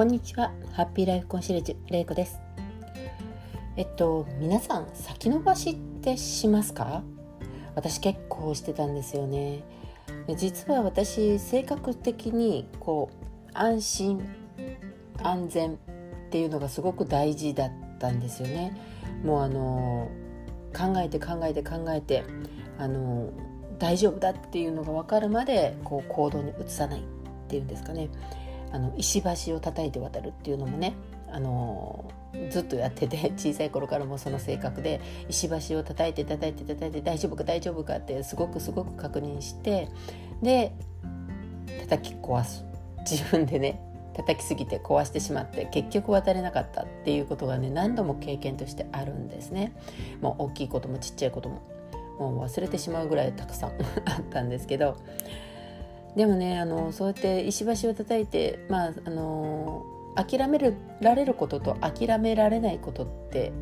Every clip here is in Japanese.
こんにちは。ハッピーライフコンシェルジュれいこです。えっと皆さん先延ばしってしますか？私結構してたんですよね。実は私性格的にこう安心安全っていうのがすごく大事だったんですよね。もうあの考えて考えて考えてあの大丈夫だっていうのが分かるまでこう行動に移さないっていうんですかね。あの石橋を叩いて渡るっていうのもねあのずっとやってて 小さい頃からもその性格で石橋を叩いて叩いて叩いて大丈夫か大丈夫かってすごくすごく確認してで叩き壊す自分でね叩きすぎて壊してしまって結局渡れなかったっていうことがね何度も経験としてあるんですね。もう大きいこともちっちゃいことももう忘れてしまうぐらいたくさん あったんですけどでもねあのそうやって石橋を叩いてまああの諦められることと諦められないことって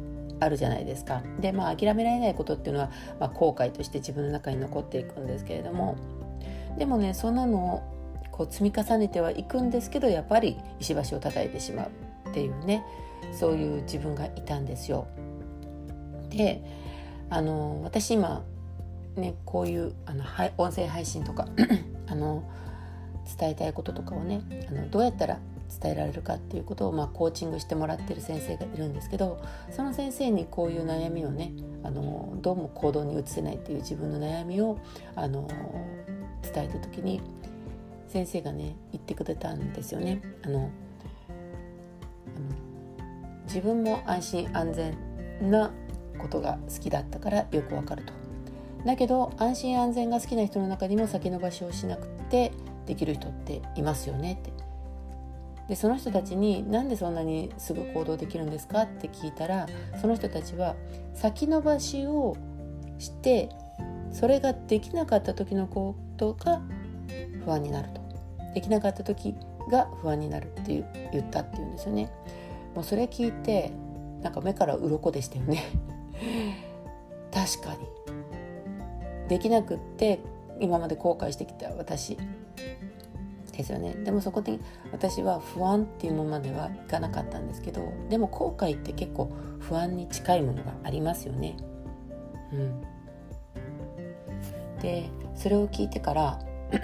あるじゃないですか。でまあ諦められないことっていうのは、まあ、後悔として自分の中に残っていくんですけれどもでもねそんなのをこう積み重ねてはいくんですけどやっぱり石橋を叩いてしまうっていうねそういう自分がいたんですよ。であの私今ねこういうあの音声配信とかあの伝えたいこととかをねあのどうやったら伝えられるかっていうことを、まあ、コーチングしてもらってる先生がいるんですけどその先生にこういう悩みをねあのどうも行動に移せないっていう自分の悩みをあの伝えた時に先生がね言ってくれたんですよね。あの自分も安心安全なことが好きだったからよくわかると。だけど安心安全が好きな人の中にも先延ばしをしなくてできる人っていますよねって。でその人たちになんでそんなにすぐ行動できるんですかって聞いたらその人たちは先延ばしをしてそれができなかった時のことが不安になると。できなかった時が不安になるっていう言ったっていうんですよね。もうそれ聞いてなんか目から鱗でしたよね。確かに。できなくって今まで後悔してきた私ですよね。でもそこで私は不安っていうものまではいかなかったんですけどでも後悔って結構不安に近いものがありますよね。うん、でそれを聞いてから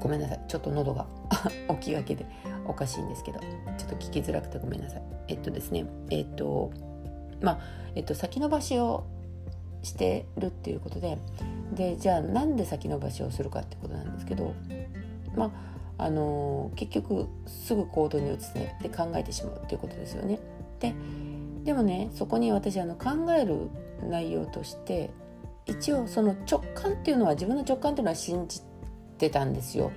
ごめんなさい。ちょっと喉が 起きがけでおかしいんですけどちょっと聞きづらくてごめんなさい。えっとですねえっとまあえっと先延ばしをしてるっていうことででじゃあなんで先延ばしをするかってことなんですけどまああの結局すぐ行動に移せって考えてしまうっていうことですよね。ででもねそこに私あの考える内容として一応その直感っていうのは自分の直感っていうのは信じてたんですよ。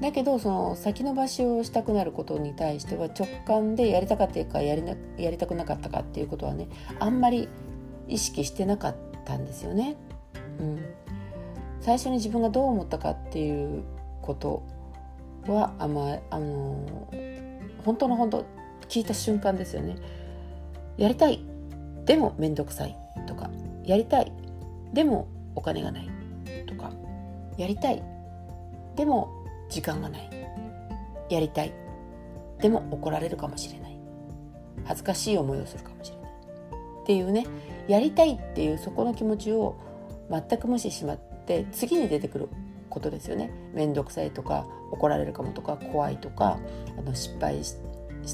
だけどその先延ばしをしたくなることに対しては直感でやりたかったかやりなやりたくなかったかっていうことはねあんまり意識してなかったんですよね。うん、最初に自分がどう思ったかっていうことはあまあの本当の本当聞いた瞬間ですよね。やりたい。でも面倒くさい。とか。やりたい。でもお金がない。とか。やりたい。でも時間がない。やりたい。でも怒られるかもしれない。恥ずかしい思いをするかもしれない。っていうねやりたいっていうそこの気持ちを全く無視しまって次に出てくることですよね面倒くさいとか怒られるかもとか怖いとかあの失敗し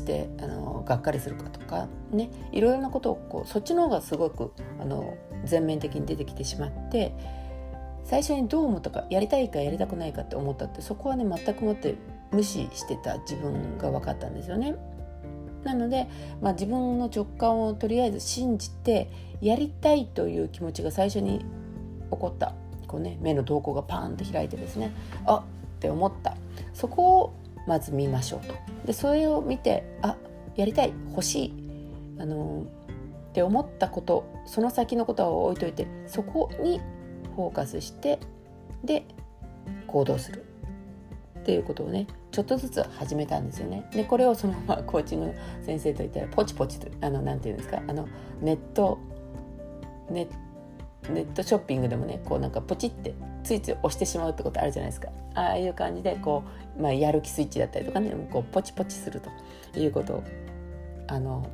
てあのがっかりするかとかねいろいろなことをこうそっちの方がすごくあの全面的に出てきてしまって最初にどう思ったかやりたいかやりたくないかって思ったってそこはね全くもって無視してた自分が分かったんですよね。なので、まあ、自分の直感をとりあえず信じてやりたいという気持ちが最初に起こった。こう、ね、目の瞳孔がパーンと開いてですね。あって思った。そこをまず見ましょうと。でそれを見てあやりたい欲しいあのって思ったことその先のことは置いといてそこにフォーカスしてで行動する。っていうことをねちょっとずつ始めたんですよね。でこれをそのまま コーチングの先生と言ったらポチポチとあのなんていうんですか？あのネットネッネットショッピングでもねこうなんかポチってついつい押してしまうってことあるじゃないですか。ああいう感じでこう、まあ、やる気スイッチだったりとかねこうポチポチするということをあの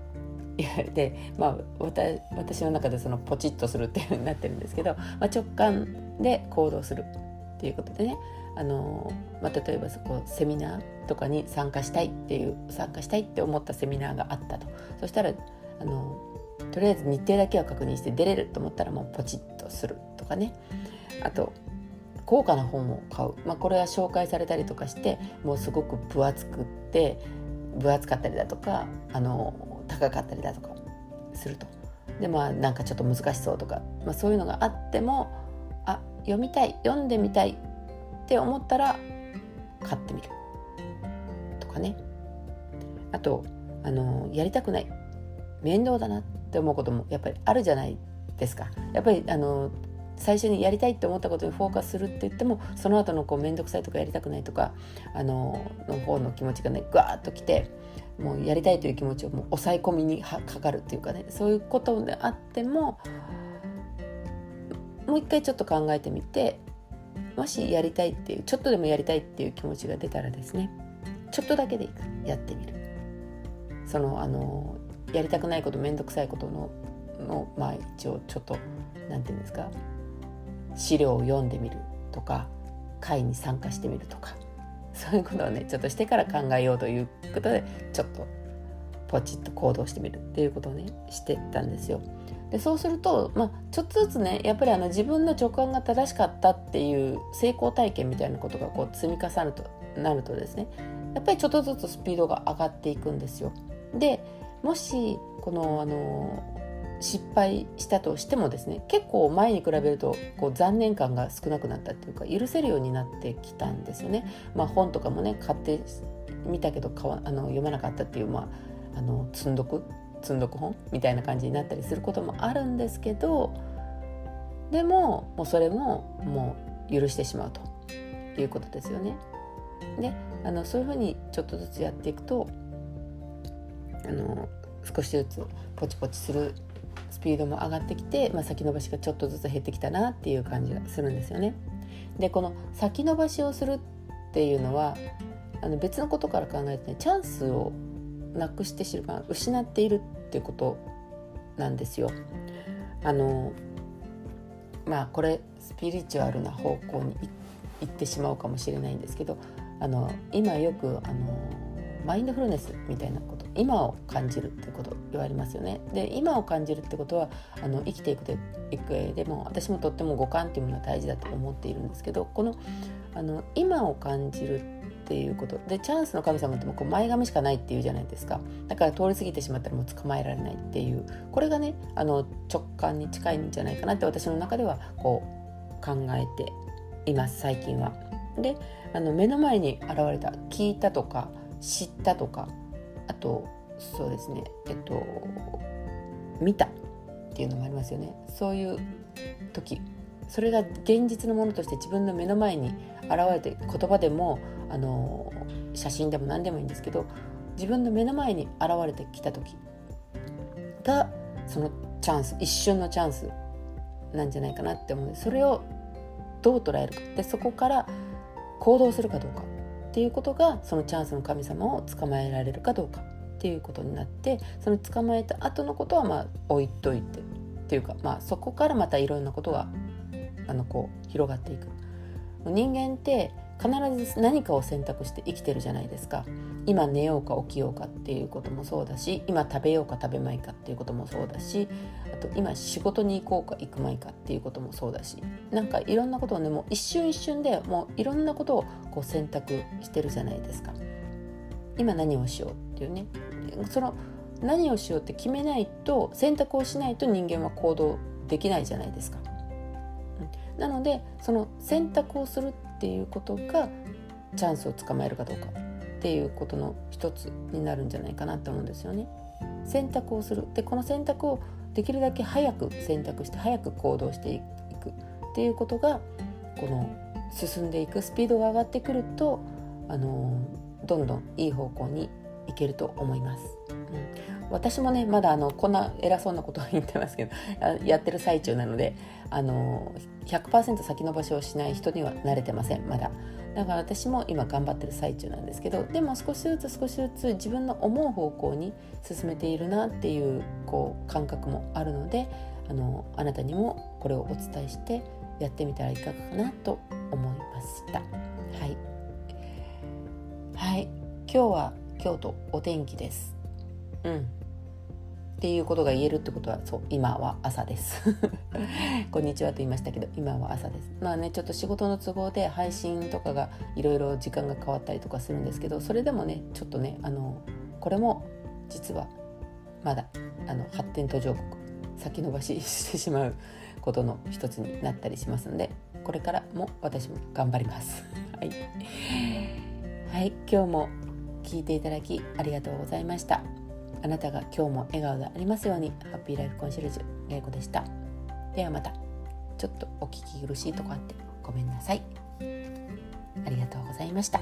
言われて、まあ、私の中でそのポチッとするっていうふうになってるんですけど、まあ、直感で行動する。っていうことでねあの、まあ、例えばそこセミナーとかに参加したいっていう参加したいって思ったセミナーがあったと。そしたらあのとりあえず日程だけは確認して出れると思ったらもうポチッとするとかね。あと高価な本を買う、まあ、これは紹介されたりとかしてもうすごく分厚くって分厚かったりだとかあの高かったりだとかすると。でまあなんかちょっと難しそうとか、まあ、そういうのがあっても読みたい読んでみたいって思ったら買ってみる。とかね。あとあのやりたくない。面倒だなって思うこともやっぱりあるじゃないですか。やっぱりあの最初にやりたいって思ったことにフォーカスするって言ってもその後のこう面倒くさいとかやりたくないとかあのの方の気持ちがねグワーッときてもうやりたいという気持ちをもう抑え込みにかかるっていうかね。そういうことであってももう一回ちょっと考えてみてもしやりたいっていうちょっとでもやりたいっていう気持ちが出たらですねちょっとだけでいいからやってみる。そのあのやりたくないこと面倒くさいことののまあ一応ちょっと何て言うんですか資料を読んでみるとか会に参加してみるとかそういうことをねちょっとしてから考えようということでちょっとポチッと行動してみるっていうことをねしてたんですよ。でそうすると、まあ、ちょっとずつねやっぱりあの自分の直感が正しかったっていう成功体験みたいなことがこう積み重なるとなるとですねやっぱりちょっとずつスピードが上がっていくんですよ。でもしこのあの失敗したとしてもですね結構前に比べるとこう残念感が少なくなったっていうか許せるようになってきたんですよね。まあ、本とかもね買ってみたけどわあの読まなかったっていう、まあ、あの積んどく？積んどく本？みたいな感じになったりすることもあるんですけどでももうそれももう許してしまうということですよね。であのそういうふうにちょっとずつやっていくとあの少しずつポチポチするスピードも上がってきて、まあ、先延ばしがちょっとずつ減ってきたなっていう感じがするんですよね。でこの先延ばしをするっていうのはあの別のことから考えてねチャンスをなくしてしまう失っているっていうことなんですよ。あのまあこれスピリチュアルな方向に行ってしまうかもしれないんですけどあの今よくあのマインドフルネスみたいなこと今を感じるってこと言われますよね。で今を感じるってことはあの生きていくでいく上でも私もとっても五感っていうものは大事だと思っているんですけどこのあの今を感じるっていうこと。でチャンスの神様ってもこう前髪しかないっていうじゃないですか。だから通り過ぎてしまったらもう捕まえられないっていう。これがねあの直感に近いんじゃないかなって私の中ではこう考えています最近は。であの目の前に現れた聞いたとか知ったとかあとそうですねえっと見たっていうのもありますよね。そういう時。それが現実のものとして自分の目の前に現れて言葉でもあの写真でも何でもいいんですけど自分の目の前に現れてきた時がそのチャンス一瞬のチャンスなんじゃないかなって思うんでそれをどう捉えるかでそこから行動するかどうかっていうことがそのチャンスの神様を捕まえられるかどうかっていうことになってその捕まえた後のことはまあ置いといてっていうか、まあ、そこからまたいろんなことがあのこう広がっていく。人間って必ず何かを選択して生きてるじゃないですか。今寝ようか起きようかっていうこともそうだし今食べようか食べまいかっていうこともそうだしあと今仕事に行こうか行くまいかっていうこともそうだしなんかいろんなことをねもう一瞬一瞬でもういろんなことをこう選択してるじゃないですか。今何をしようっていうね。その何をしようって決めないと選択をしないと人間は行動できないじゃないですか。なのでその選択をするっていうことがチャンスをつかまえるかどうかっていうことの一つになるんじゃないかなと思うんですよね。選択をするでこの選択をできるだけ早く選択して早く行動していくっていうことがこの進んでいくスピードが上がってくるとあのどんどんいい方向にいけると思います。うん、私もねまだあのこんな偉そうなことは言ってますけど やってる最中なのであの100%先延ばしをしない人には慣れてませんまだ。だから私も今頑張ってる最中なんですけどでも少しずつ少しずつ自分の思う方向に進めているなっていうこう感覚もあるのであのあなたにもこれをお伝えしてやってみたらいかがかなと思いました。はい。はい。今日は京都お天気です。うん。っていうことが言えるってことはそう今は朝です。こんにちはと言いましたけど今は朝です。まあねちょっと仕事の都合で配信とかがいろいろ時間が変わったりとかするんですけどそれでもねちょっとねあのこれも実はまだあの発展途上国先延ばししてしまうことの一つになったりしますのでこれからも私も頑張ります。はい、はい、今日も聞いていただきありがとうございました。あなたが今日も笑顔でありますように。ハッピーライフコンシェルジュ玲子でした。ではまた。ちょっとお聞き苦しいとこあってごめんなさい。ありがとうございました。